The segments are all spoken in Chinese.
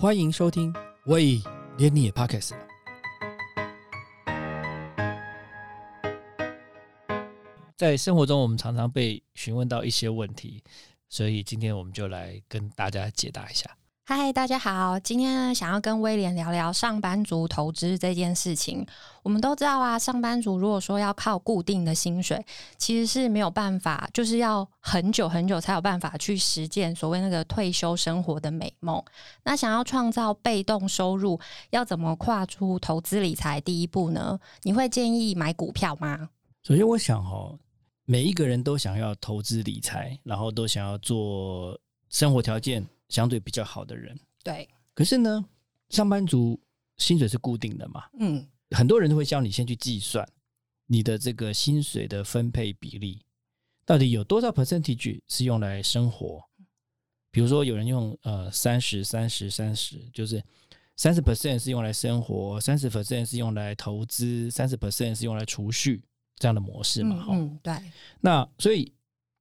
欢迎收听，喂，连你也 Podcast 了。在生活中，我们常常被询问到一些问题，所以今天我们就来跟大家解答一下。嗨，大家好，今天呢想要跟威廉聊聊上班族投资这件事情。我们都知道啊，上班族如果说要靠固定的薪水，其实是没有办法，就是要很久很久才有办法去实践所谓那个退休生活的美梦。那想要创造被动收入，要怎么跨出投资理财第一步呢？你会建议买股票吗？首先，我想哦，每一个人都想要投资理财，然后都想要做生活条件。相对比较好的人，对。可是呢，上班族薪水是固定的嘛？嗯，很多人都会教你先去计算你的这个薪水的分配比例，到底有多少 percentage 是用来生活？比如说，有人用呃三十、三十、三十，就是三十 percent 是用来生活，三十 percent 是用来投资，三十 percent 是用来储蓄这样的模式嘛？嗯，对。那所以。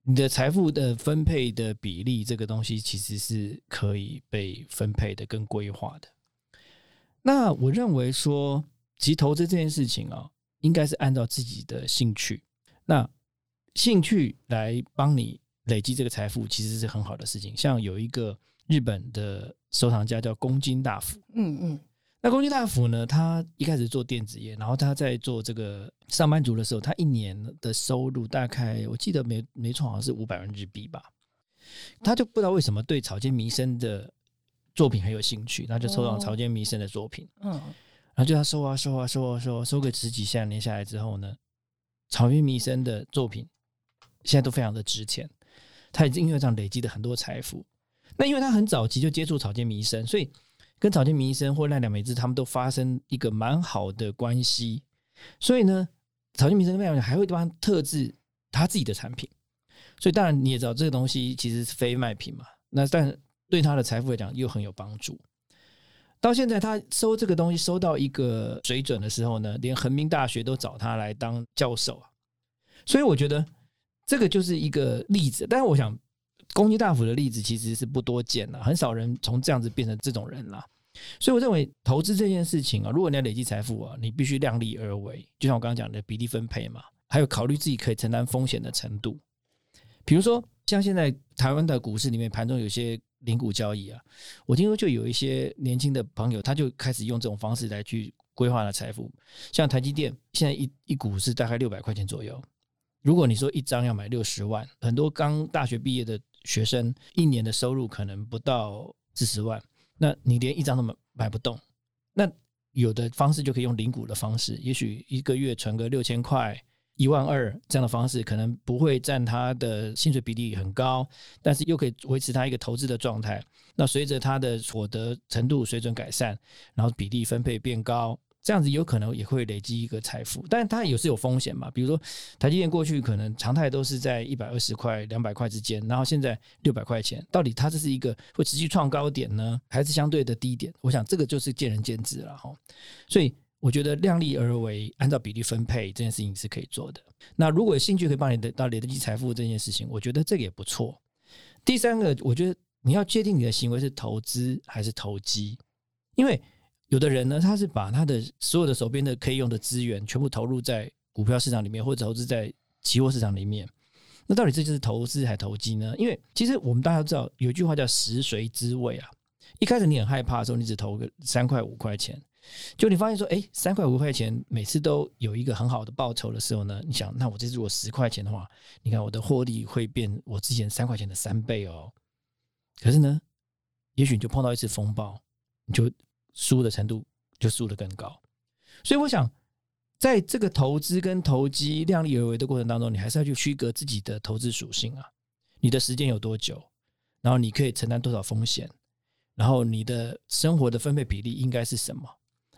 你的财富的分配的比例，这个东西其实是可以被分配的、跟规划的。那我认为说，其实投资这件事情啊，应该是按照自己的兴趣，那兴趣来帮你累积这个财富，其实是很好的事情。像有一个日本的收藏家叫宫津大辅，嗯嗯。那宫津大辅呢？他一开始做电子业，然后他在做这个上班族的时候，他一年的收入大概我记得没没错，好像是五百万日币吧。他就不知道为什么对草间弥生的作品很有兴趣，他就收藏草间弥生的作品。嗯，然后就他收啊收啊收啊收，收个十几下年下来之后呢，草间弥生的作品现在都非常的值钱。他已经因为这样累积了很多财富。那因为他很早期就接触草间弥生，所以。跟草间弥生或奈良美智他们都发生一个蛮好的关系，所以呢，草间弥生奈良还会帮特制他自己的产品，所以当然你也知道这个东西其实是非卖品嘛，那但对他的财富来讲又很有帮助。到现在他收这个东西收到一个水准的时候呢，连横滨大学都找他来当教授啊，所以我觉得这个就是一个例子。但是我想。攻击大幅的例子其实是不多见了，很少人从这样子变成这种人了。所以我认为投资这件事情啊，如果你要累积财富啊，你必须量力而为，就像我刚刚讲的比例分配嘛，还有考虑自己可以承担风险的程度。比如说，像现在台湾的股市里面盘中有些零股交易啊，我听说就有一些年轻的朋友，他就开始用这种方式来去规划了财富。像台积电现在一一股是大概六百块钱左右，如果你说一张要买六十万，很多刚大学毕业的。学生一年的收入可能不到四十万，那你连一张都买买不动。那有的方式就可以用零股的方式，也许一个月存个六千块、一万二这样的方式，可能不会占他的薪水比例很高，但是又可以维持他一个投资的状态。那随着他的所得程度水准改善，然后比例分配变高。这样子有可能也会累积一个财富，但是它也是有风险嘛。比如说，台积电过去可能常态都是在一百二十块、两百块之间，然后现在六百块钱，到底它这是一个会持续创高点呢，还是相对的低点？我想这个就是见仁见智了哈。所以我觉得量力而为，按照比例分配这件事情是可以做的。那如果有兴趣可以帮你得到累积财富这件事情，我觉得这个也不错。第三个，我觉得你要界定你的行为是投资还是投机，因为。有的人呢，他是把他的所有的手边的可以用的资源全部投入在股票市场里面，或者投资在期货市场里面。那到底这就是投资还投机呢？因为其实我们大家都知道，有一句话叫“食髓知味”啊。一开始你很害怕的时候，你只投个三块五块钱，就你发现说，哎，三块五块钱每次都有一个很好的报酬的时候呢，你想，那我这次如果十块钱的话，你看我的获利会变我之前三块钱的三倍哦。可是呢，也许你就碰到一次风暴，你就。输的程度就输的更高，所以我想，在这个投资跟投机量力而为的过程当中，你还是要去区隔自己的投资属性啊，你的时间有多久，然后你可以承担多少风险，然后你的生活的分配比例应该是什么，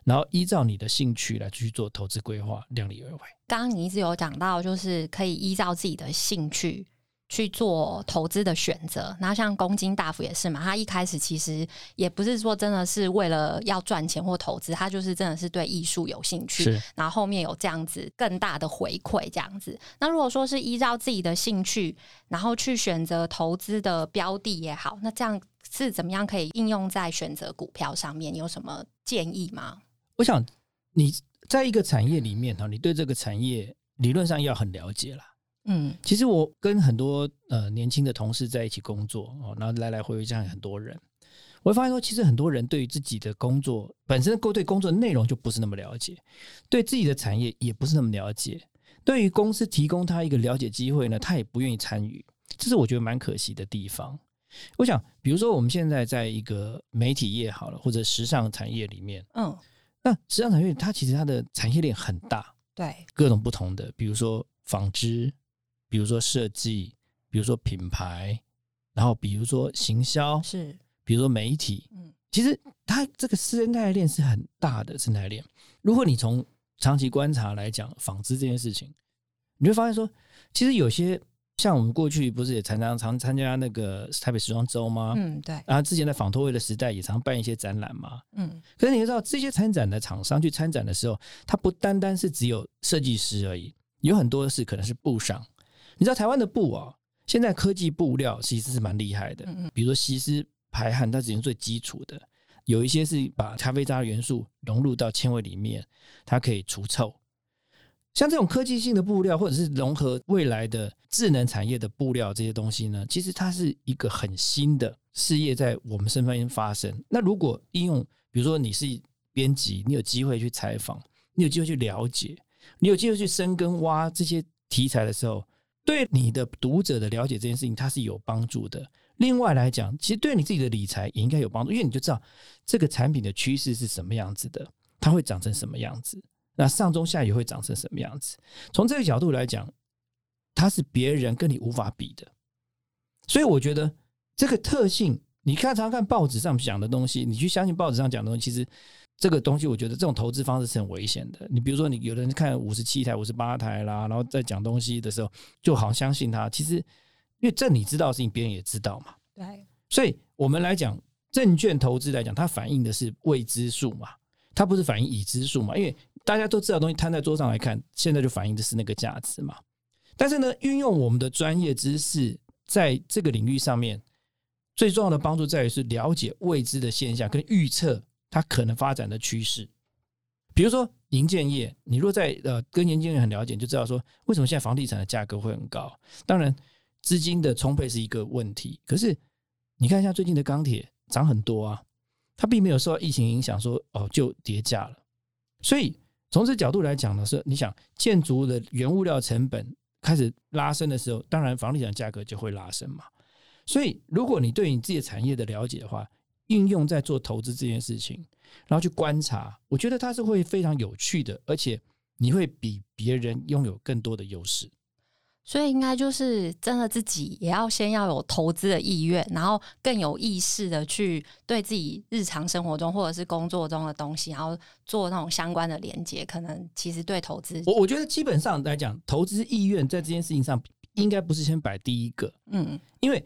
然后依照你的兴趣来去做投资规划，量力而为。刚刚你一直有讲到，就是可以依照自己的兴趣。去做投资的选择，然后像公金大福也是嘛，他一开始其实也不是说真的是为了要赚钱或投资，他就是真的是对艺术有兴趣，然后后面有这样子更大的回馈这样子。那如果说是依照自己的兴趣，然后去选择投资的标的也好，那这样是怎么样可以应用在选择股票上面？你有什么建议吗？我想你在一个产业里面哈，你对这个产业理论上要很了解啦。嗯。其实我跟很多呃年轻的同事在一起工作哦，然后来来回回这样很多人，我会发现说，其实很多人对于自己的工作本身对工作内容就不是那么了解，对自己的产业也不是那么了解，对于公司提供他一个了解机会呢，他也不愿意参与，这是我觉得蛮可惜的地方。我想，比如说我们现在在一个媒体业好了，或者时尚产业里面，嗯，那时尚产业它其实它的产业链很大，对，各种不同的，比如说纺织，比如说设计，比如说品牌，然后比如说行销，是，比如说媒体，嗯其实它这个生态链是很大的生态链。如果你从长期观察来讲纺织这件事情，你会发现说，其实有些像我们过去不是也常常常参加那个台北时装周吗？嗯对，然后之前在纺托会的时代也常办一些展览嘛。嗯可是你知道，这些参展的厂商去参展的时候，它不单单是只有设计师而已，有很多是可能是布商。你知道台湾的布啊，现在科技布料其实是蛮厉害的，嗯嗯比如说吸湿排汗，它只是最基础的。有一些是把咖啡渣元素融入到纤维里面，它可以除臭。像这种科技性的布料，或者是融合未来的智能产业的布料这些东西呢，其实它是一个很新的事业在我们身边发生。那如果应用，比如说你是编辑，你有机会去采访，你有机会去了解，你有机会去深耕挖这些题材的时候，对你的读者的了解这件事情，它是有帮助的。另外来讲，其实对你自己的理财也应该有帮助，因为你就知道这个产品的趋势是什么样子的，它会长成什么样子，那上中下游会长成什么样子。从这个角度来讲，它是别人跟你无法比的。所以我觉得这个特性，你看常看报纸上讲的东西，你去相信报纸上讲的东西，其实这个东西，我觉得这种投资方式是很危险的。你比如说，你有人看五十七台、五十八台啦，然后在讲东西的时候，就好像相信他。其实，因为这你知道的事情，别人也知道嘛。对，所以我们来讲，证券投资来讲，它反映的是未知数嘛，它不是反映已知数嘛。因为大家都知道东西摊在桌上来看，现在就反映的是那个价值嘛。但是呢，运用我们的专业知识，在这个领域上面，最重要的帮助在于是了解未知的现象，跟预测它可能发展的趋势。比如说银建业，你若在呃跟营建业很了解，就知道说为什么现在房地产的价格会很高。当然，资金的充沛是一个问题，可是你看一下最近的钢铁涨很多啊，它并没有受到疫情影响说哦就跌价了。所以从这角度来讲呢，是你想建筑的原物料成本开始拉升的时候，当然房地产价格就会拉升嘛。所以如果你对你自己的产业的了解的话，应用在做投资这件事情，然后去观察，我觉得它是会非常有趣的，而且你会比别人拥有更多的优势。所以应该就是真的自己也要先要有投资的意愿，然后更有意识的去对自己日常生活中或者是工作中的东西，然后做那种相关的连接，可能其实对投资，我我觉得基本上来讲，投资意愿在这件事情上应该不是先摆第一个，嗯，因为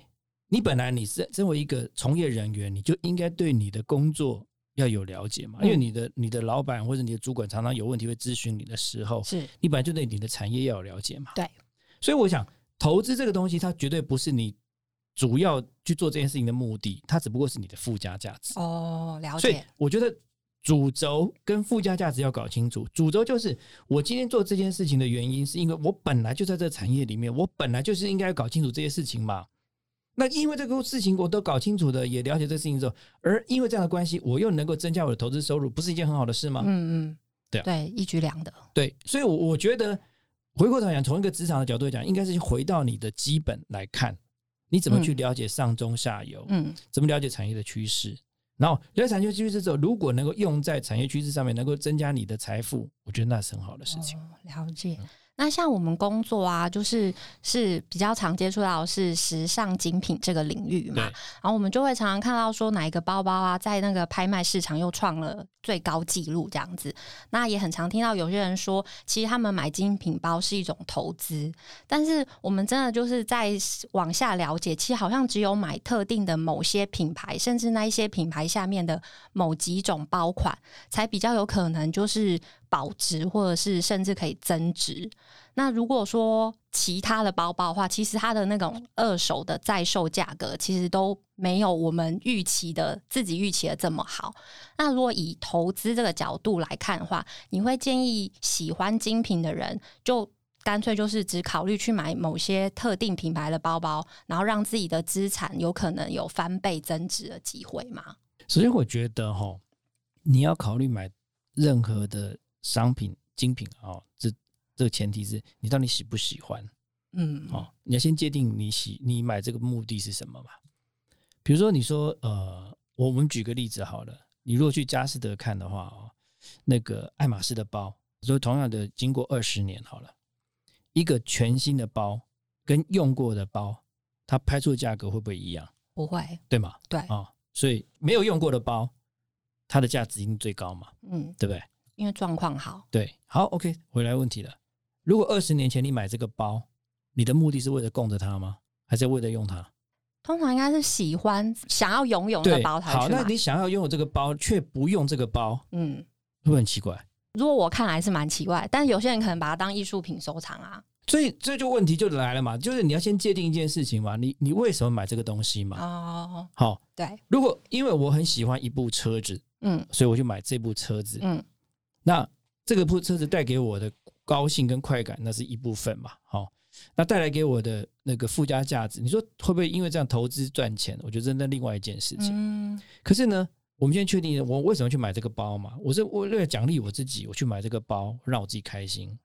你本来你是身为一个从业人员，你就应该对你的工作要有了解嘛。嗯因为你的你的老板或者你的主管常常有问题会咨询你的时候，是你本来就对你的产业要有了解嘛。对，所以我想投资这个东西，它绝对不是你主要去做这件事情的目的，它只不过是你的附加价值。哦，了所以解，我觉得主轴跟附加价值要搞清楚。主轴就是我今天做这件事情的原因，是因为我本来就在这个产业里面，我本来就是应该搞清楚这些事情嘛。那因为这个事情我都搞清楚的，也了解这个事情之后，而因为这样的关系，我又能够增加我的投资收入，不是一件很好的事吗？嗯嗯，对啊对，一举两得，对，所以我，我觉得回过头来讲，从一个职场的角度来讲，应该是回到你的基本来看，你怎么去嗯了解上中下游，嗯，怎么了解产业的趋势，然后了解产业趋势之后，如果能够用在产业趋势上面，能够增加你的财富，我觉得那是很好的事情。哦、了解。那像我们工作啊，就是是比较常接触到的是时尚精品这个领域嘛，然后我们就会常常看到说哪一个包包啊，在那个拍卖市场又创了最高纪录这样子。那也很常听到有些人说，其实他们买精品包是一种投资，但是我们真的就是在往下了解，其实好像只有买特定的某些品牌，甚至那一些品牌下面的某几种包款，才比较有可能就是。保值，或者是甚至可以增值。那如果说其他的包包的话，其实它的那种二手的在售价格，其实都没有我们预期的自己预期的这么好。那如果以投资这个角度来看的话，你会建议喜欢精品的人，就干脆就是只考虑去买某些特定品牌的包包，然后让自己的资产有可能有翻倍增值的机会吗？首先，我觉得哈，你要考虑买任何的商品精品啊，这。这个前提是你到底喜不喜欢，嗯，哦，你要先界定你喜你买这个目的是什么嘛？比如说，你说呃，我们举个例子好了，你如果去佳士得看的话哦，那个爱马仕的包，所以同样的经过二十年好了，一个全新的包跟用过的包，它拍出的价格会不会一样？不会，对吗？对啊，所以没有用过的包，它的价值一定最高嘛？嗯，对不对？因为状况好。对，好，OK，回来问题了。如果二十年前你买这个包，你的目的是为了供着它吗？还是为了用它？通常应该是喜欢、想要拥有的包才好，那你想要拥有这个包却不用这个包，嗯，会不会很奇怪？如果我看来是蛮奇怪，但是有些人可能把它当艺术品收藏啊。所以这就问题就来了嘛，就是你要先界定一件事情嘛，你你为什么买这个东西嘛？哦，好，对，如果因为我很喜欢一部车子，嗯所以我就买这部车子，嗯那这个部车子带给我的高兴跟快感，那是一部分嘛。好、那带来给我的那个附加价值，你说会不会因为这样投资赚钱？我觉得那另外一件事情。嗯可是呢，我们现在确定我为什么去买这个包嘛？我是为了奖励我自己，我去买这个包，让我自己开心。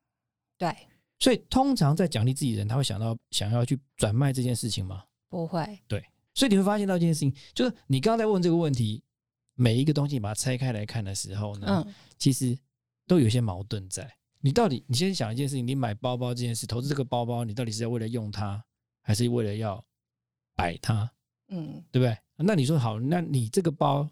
对，所以通常在奖励自己的人，他会想到想要去转卖这件事情吗？不会，对所以你会发现到一件事情，就是你刚刚在问这个问题，每一个东西把它拆开来看的时候呢，嗯其实都有一些矛盾在。你到底，你先想一件事情，你买包包这件事，投资这个包包，你到底是要为了用它，还是为了要摆它，嗯对不对？那你说好，那你这个包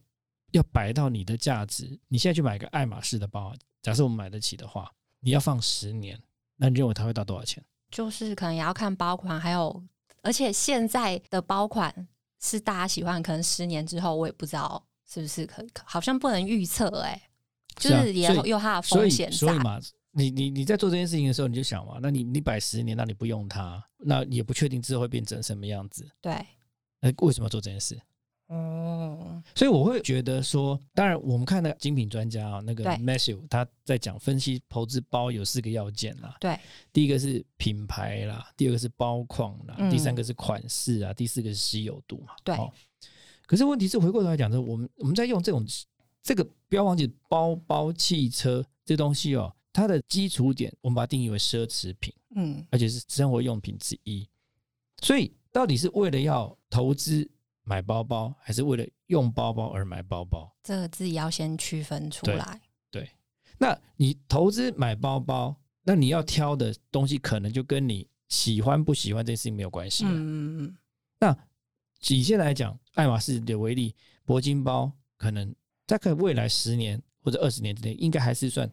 要摆到你的价值，你现在去买个爱马仕的包，假设我们买得起的话，你要放十年，那你认为它会到多少钱？就是可能也要看包款，还有而且现在的包款是大家喜欢，可能十年之后我也不知道是不是可以，好像不能预测哎、就是也有它的风险在。所以嘛，你你你在做这件事情的时候，你就想嘛，那你你摆十年，那你不用它，那也不确定之后会变成什么样子，对，那为什么要做这件事？哦，所以我会觉得说，当然我们看那个精品专家啊，那个对 Matthew 他在讲分析投资包有四个要件啦，对，第一个是品牌啦，第二个是包框啦，嗯第三个是款式啊，第四个是稀有度嘛。对哦可是问题是回过头来讲说，我们我们在用这种这个不要忘记包包、汽车这东西哦，它的基础点我们把它定义为奢侈品，嗯而且是生活用品之一。所以到底是为了要投资买包包，还是为了用包包而买包包？这个自己要先区分出对来。对，那你投资买包包，那你要挑的东西可能就跟你喜欢不喜欢这件事情没有关系了。嗯嗯嗯，那以现在来讲，爱马仕的为例，铂金包可能大概未来十年或者二十年之内，应该还是算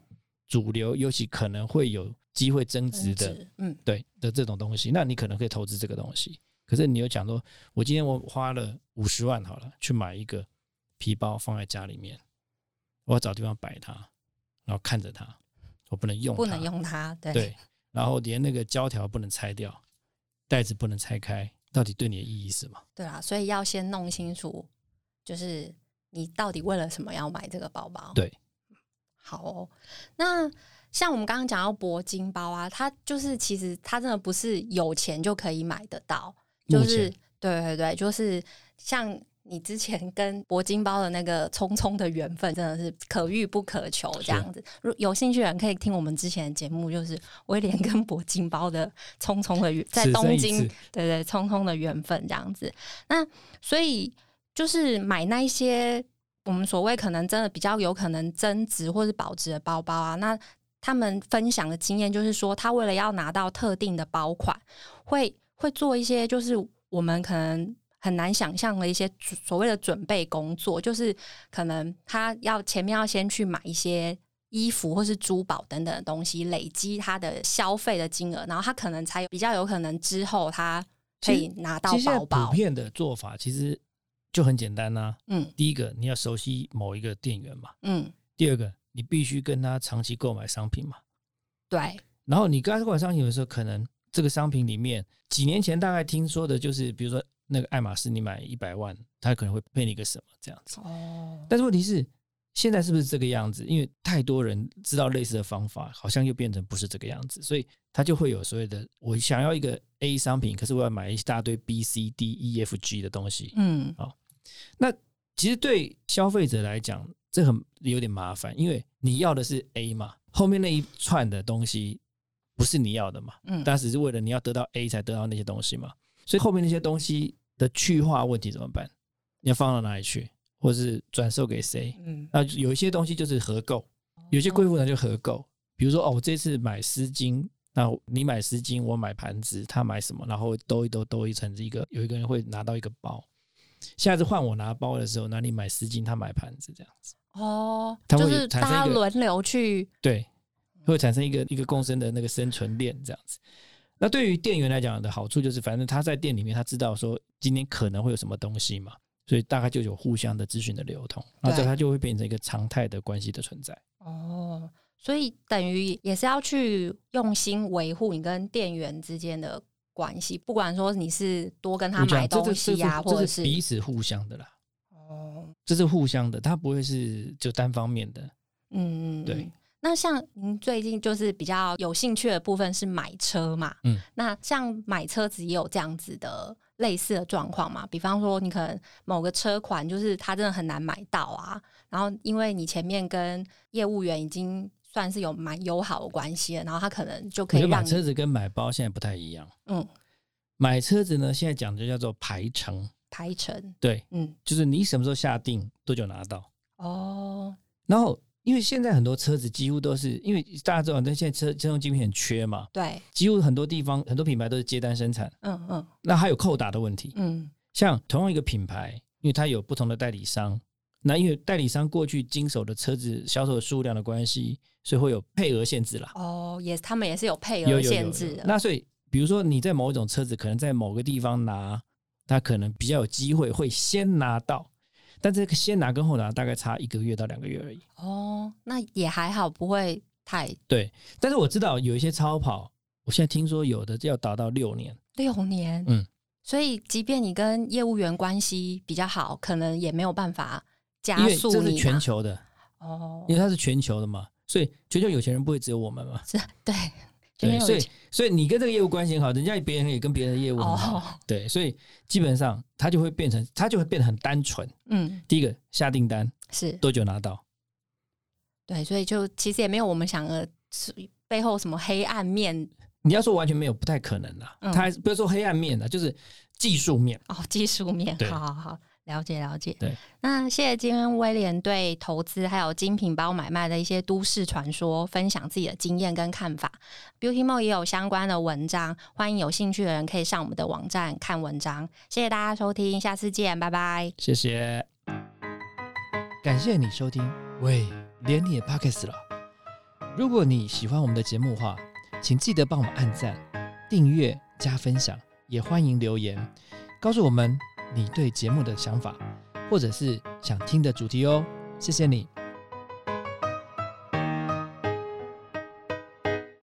主流，尤其可能会有机会增值的，嗯对的这种东西，那你可能可以投资这个东西。可是你有讲说，我今天我花了五十万好了，去买一个皮包放在家里面，我要找地方摆它，然后看着它，我不能用，不能用它，对对，然后连那个胶条不能拆掉，袋子不能拆开，到底对你的意义是什么？对啊，所以要先弄清楚，就是你到底为了什么要买这个包包。对，好哦。那像我们刚刚讲到铂金包啊，它就是其实它真的不是有钱就可以买得到，就是对对对，就是像你之前跟铂金包的那个匆匆的缘分，真的是可遇不可求这样子。如有兴趣的人可以听我们之前的节目，就是威廉跟铂金包的匆匆的缘，在东京对对，匆匆的缘分这样子。那所以就是买那一些我们所谓可能真的比较有可能增值或是保值的包包啊，那他们分享的经验就是说，他为了要拿到特定的包款，会会做一些就是我们可能。很难想象的一些所谓的准备工作，就是可能他要前面要先去买一些衣服或是珠宝等等的东西，累积他的消费的金额，然后他可能才有比较有可能之后他可以拿到包包普。遍的做法其实就很简单呐、嗯第一个，你要熟悉某一个店员嘛；嗯第二个，你必须跟他长期购买商品嘛。对，然后你跟他购买商品的时候，可能这个商品里面几年前大概听说的就是，比如说那个爱马仕，你买一百万，他可能会配你一个什么这样子。哦，但是问题是，现在是不是这个样子？因为太多人知道类似的方法，好像又变成不是这个样子，所以他就会有所谓的，我想要一个 A 商品，可是我要买一大堆 B、C、D、E、F、G 的东西。嗯，那其实对消费者来讲，这很有点麻烦，因为你要的是 A 嘛，后面那一串的东西不是你要的嘛，嗯但只是为了你要得到 A 才得到那些东西嘛，所以后面那些东西的去化问题怎么办？你要放到哪里去，或是转售给谁？嗯，那有一些东西就是合购，有些贵妇呢就合购，比如说哦，我这次买丝巾，那你买丝巾，我买盘子，他买什么，然后兜一兜兜一层，一个有一个人会拿到一个包。下次换我拿包的时候，那你买丝巾，他买盘子，这样子，哦，就是大家轮流去，对，会产生一个一个共生的那个生存链，这样子。那对于店员来讲的好处就是，反正他在店里面，他知道说今天可能会有什么东西嘛，所以大概就有互相的资讯的流通，那这对它就会变成一个常态的关系的存在。哦，所以等于也是要去用心维护你跟店员之间的关系，不管说你是多跟他买东西呀、或者是彼此互相的啦，哦，这是互相的，它不会是就单方面的。嗯，嗯对嗯那像您最近就是比较有兴趣的部分是买车嘛？嗯，那像买车子也有这样子的类似的状况嘛？比方说，你可能某个车款就是它真的很难买到啊，然后因为你前面跟业务员已经算是有蛮友好的关系的，然后他可能就可以买车子跟买包现在不太一样。嗯买车子呢，现在讲的叫做排程，排程，对，嗯就是你什么时候下定，多久拿到。哦，然后，因为现在很多车子几乎都是，因为大家知道，那现在车车用晶片很缺嘛，对，几乎很多地方很多品牌都是接单生产，嗯嗯那还有扣打的问题。嗯像同样一个品牌，因为它有不同的代理商，那因为代理商过去经手的车子销售的数量的关系，所以会有配额限制啦。哦，也他们也是有配额有有有有限制的，那所以，比如说你在某一种车子，可能在某个地方拿，他可能比较有机会会先拿到，但这个先拿跟后拿大概差一个月到两个月而已。哦，那也还好，不会太对，但是我知道有一些超跑，我现在听说有的要达到六年。六年，嗯，所以即便你跟业务员关系比较好，可能也没有办法加因为速你嘛这是全球的，哦因，为它是全球的嘛，所以全球有钱人不会只有我们嘛。是对，对，所以所以你跟这个业务关系很好，人家别人也跟别人的业务很好，哦，对，所以基本上它就会变成，它就会变得很单纯。嗯，第一个下订单是多久拿到？对，所以就其实也没有我们想的是背后什么黑暗面你要说完全没有，不太可能啦。嗯它还是不要说黑暗面的，就是技术面。哦，技术面，好好好，了解了解。对，那谢谢今天威廉对投资还有精品包买卖的一些都市传说分享自己的经验跟看法。Beauty Mo 也有相关的文章，欢迎有兴趣的人可以上我们的网站看文章。谢谢大家收听，下次见，拜拜。谢谢，感谢你收听。喂，连你也 Pockets 了。如果你喜欢我们的节目的话，请记得帮我们按赞、订阅、加分享，也欢迎留言告诉我们你对节目的想法，或者是想听的主题哦。谢谢你。